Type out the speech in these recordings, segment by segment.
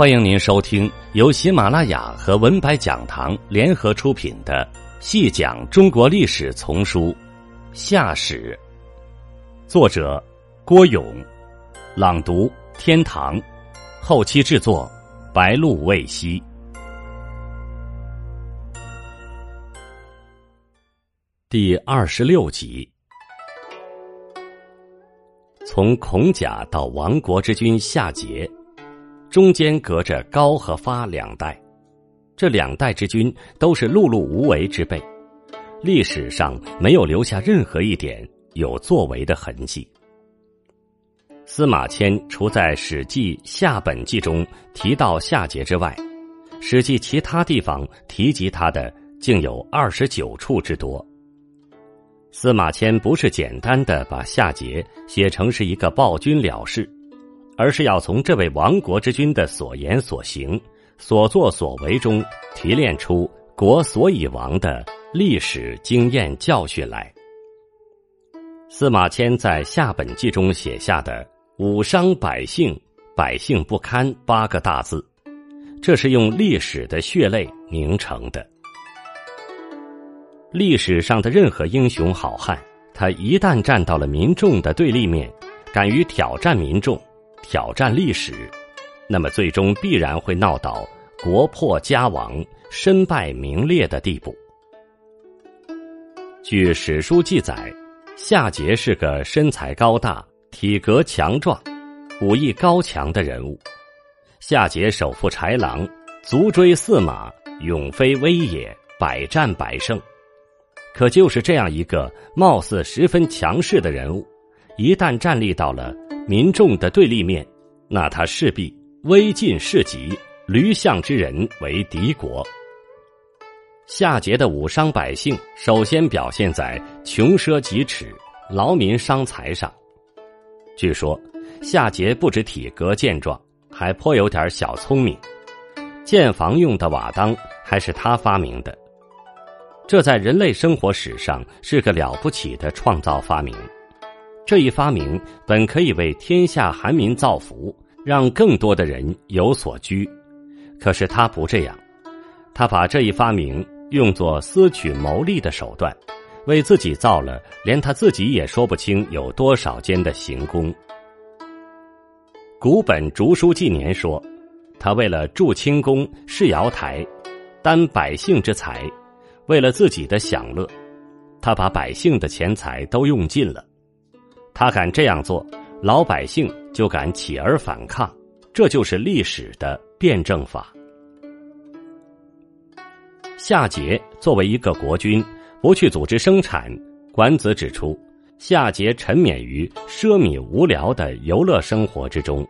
欢迎您收听由喜马拉雅和文白讲堂联合出品的《细讲中国历史丛书·夏史》，作者郭勇，朗读天堂，后期制作白露未晞。第二十六集，从孔甲到亡国之君夏桀。中间隔着高和发两代，这两代之君都是碌碌无为之辈，历史上没有留下任何一点有作为的痕迹。司马迁除在《史记·夏本纪》中提到夏桀之外，《史记》其他地方提及他的竟有二十九处之多。司马迁不是简单的把夏桀写成是一个暴君了事。而是要从这位亡国之君的所言所行、所作所为中提炼出国所以亡的历史经验教训来。司马迁在下本纪中写下的“武伤百姓，百姓不堪”八个大字，这是用历史的血泪凝成的。历史上的任何英雄好汉，他一旦站到了民众的对立面，敢于挑战民众。挑战历史，那么最终必然会闹到国破家亡、身败名裂的地步。据史书记载，夏桀是个身材高大、体格强壮、武艺高强的人物。夏桀手负豺狼，足追驷马，勇非威也，百战百胜。可就是这样一个貌似十分强势的人物，一旦站立到了。民众的对立面，那他势必威尽事极，驴象之人为敌国。夏桀的武伤百姓，首先表现在穷奢极侈、劳民伤财上。据说夏桀不止体格健壮，还颇有点小聪明。建房用的瓦当还是他发明的，这在人类生活史上是个了不起的创造发明。这一发明本可以为天下寒民造福，让更多的人有所居，可是他不这样，他把这一发明用作私取牟利的手段，为自己造了连他自己也说不清有多少间的行宫。古本竹书纪年说，他为了筑清宫、事瑶台，担百姓之财，为了自己的享乐，他把百姓的钱财都用尽了。他敢这样做，老百姓就敢起而反抗，这就是历史的辩证法。夏桀作为一个国君，不去组织生产，管子指出，夏桀沉湎于奢靡无聊的游乐生活之中。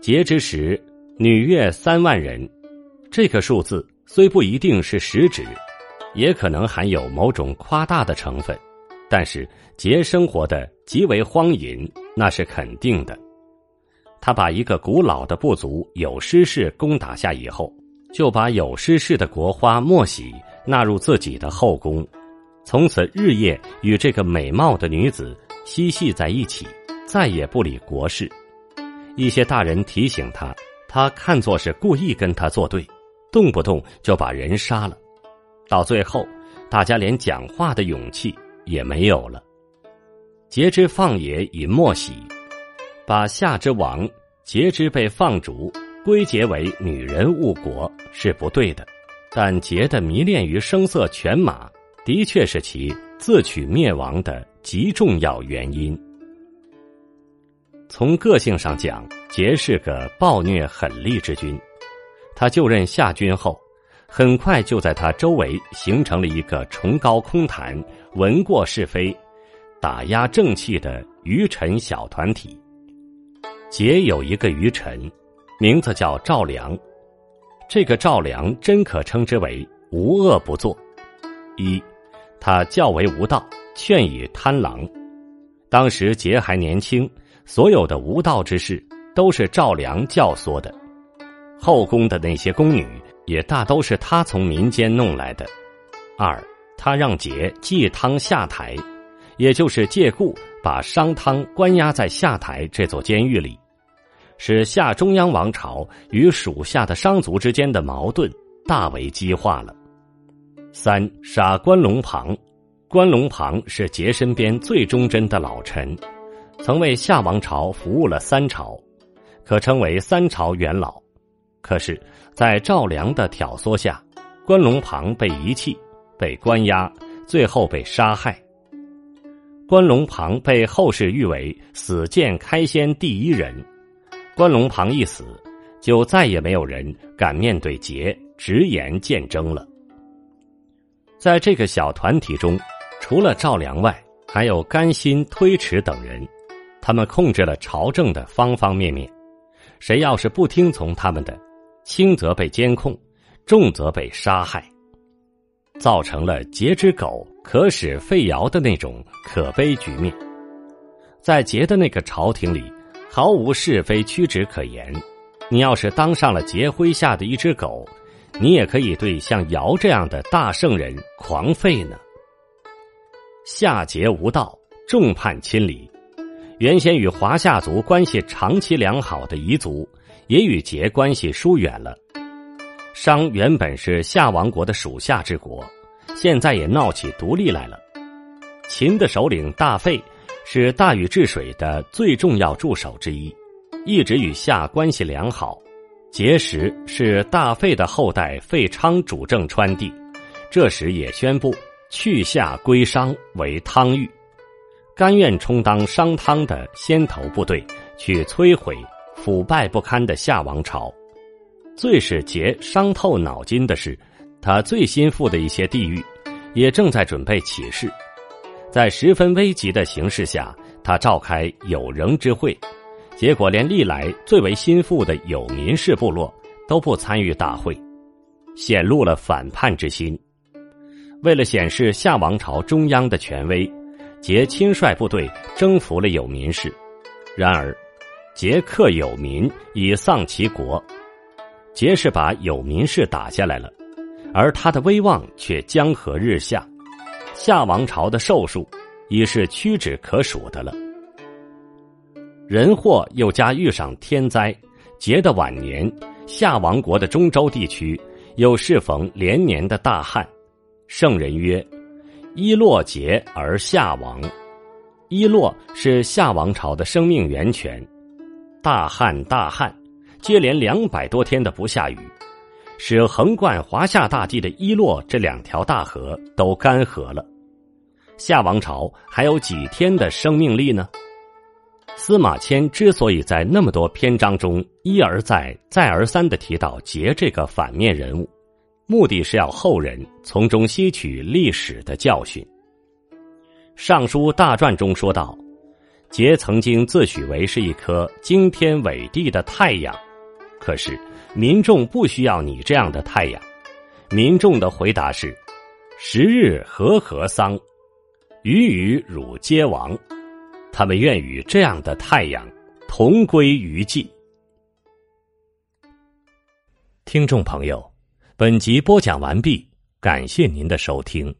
桀之时，女乐三万人，这个数字虽不一定是实指，也可能含有某种夸大的成分。但是桀生活的极为荒淫，那是肯定的。他把一个古老的部族有失氏攻打下以后，就把有失氏的国花莫喜纳入自己的后宫，从此日夜与这个美貌的女子嬉戏在一起，再也不理国事。一些大人提醒他，他看作是故意跟他作对，动不动就把人杀了。到最后，大家连讲话的勇气。也没有了。桀之放也以莫喜，把夏之亡桀之被放逐归结为女人误国是不对的。但桀的迷恋于声色犬马，的确是其自取灭亡的极重要原因。从个性上讲，桀是个暴虐狠戾之君。他就任夏君后。很快就在他周围形成了一个崇高空谈、闻过是非、打压正气的愚臣小团体。桀有一个愚臣，名字叫赵良。这个赵良真可称之为无恶不作。一，他教为无道，劝以贪狼。当时桀还年轻，所有的无道之事都是赵良教唆的。后宫的那些宫女。也大都是他从民间弄来的。二，他让桀祭汤下台，也就是借故把商汤关押在下台这座监狱里，使夏中央王朝与属下的商族之间的矛盾大为激化了。三杀关龙庞，关龙庞是桀身边最忠贞的老臣，曾为夏王朝服务了三朝，可称为三朝元老。可是，在赵良的挑唆下，关龙庞被遗弃，被关押，最后被杀害。关龙庞被后世誉为死谏开先第一人。关龙庞一死，就再也没有人敢面对桀直言谏争了。在这个小团体中，除了赵良外，还有甘心、推迟等人，他们控制了朝政的方方面面。谁要是不听从他们的，轻则被监控，重则被杀害，造成了桀之狗可使废尧的那种可悲局面。在桀的那个朝廷里。毫无是非曲直可言。你要是当上了桀麾下的一只狗，你也可以对像尧这样的大圣人狂吠呢。夏桀无道，众叛亲离。原先与华夏族关系长期良好的彝族，也与桀关系疏远了。商原本是夏王国的属下之国，现在也闹起独立来了。秦的首领大费。是大禹治水的最重要助手之一，一直与夏关系良好。碣石是大费的后代费昌主政川地，这时也宣布去夏归商为汤玉，甘愿充当商汤的先头部队，去摧毁腐败不堪的夏王朝。最使桀伤透脑筋的是，他最心腹的一些地域，也正在准备起事。在十分危急的形势下，他召开有仍之会，结果连历来最为心腹的有民氏部落都不参与大会，显露了反叛之心。为了显示夏王朝中央的权威，桀亲率部队征服了有民氏。然而，桀克有民以丧其国，桀是把有民氏打下来了，而他的威望却江河日下。夏王朝的寿数已是屈指可数的了。人祸又加遇上天灾，桀的晚年，夏王国的中州地区又适逢连年的大旱。圣人曰：“伊洛桀而夏王。”伊洛是夏王朝的生命源泉。大旱，大旱，接连两百多天的不下雨。使横贯华夏大地的伊洛这两条大河都干涸了，夏王朝还有几天的生命力呢？司马迁之所以在那么多篇章中一而再、再而三的提到桀这个反面人物，目的是要后人从中吸取历史的教训。《尚书大传》中说道：“桀曾经自诩为是一颗惊天伟地的太阳，可是。”民众不需要你这样的太阳。民众的回答是：“十日和合丧，鱼与汝皆亡。”他们愿与这样的太阳同归于尽。听众朋友，本集播讲完毕，感谢您的收听。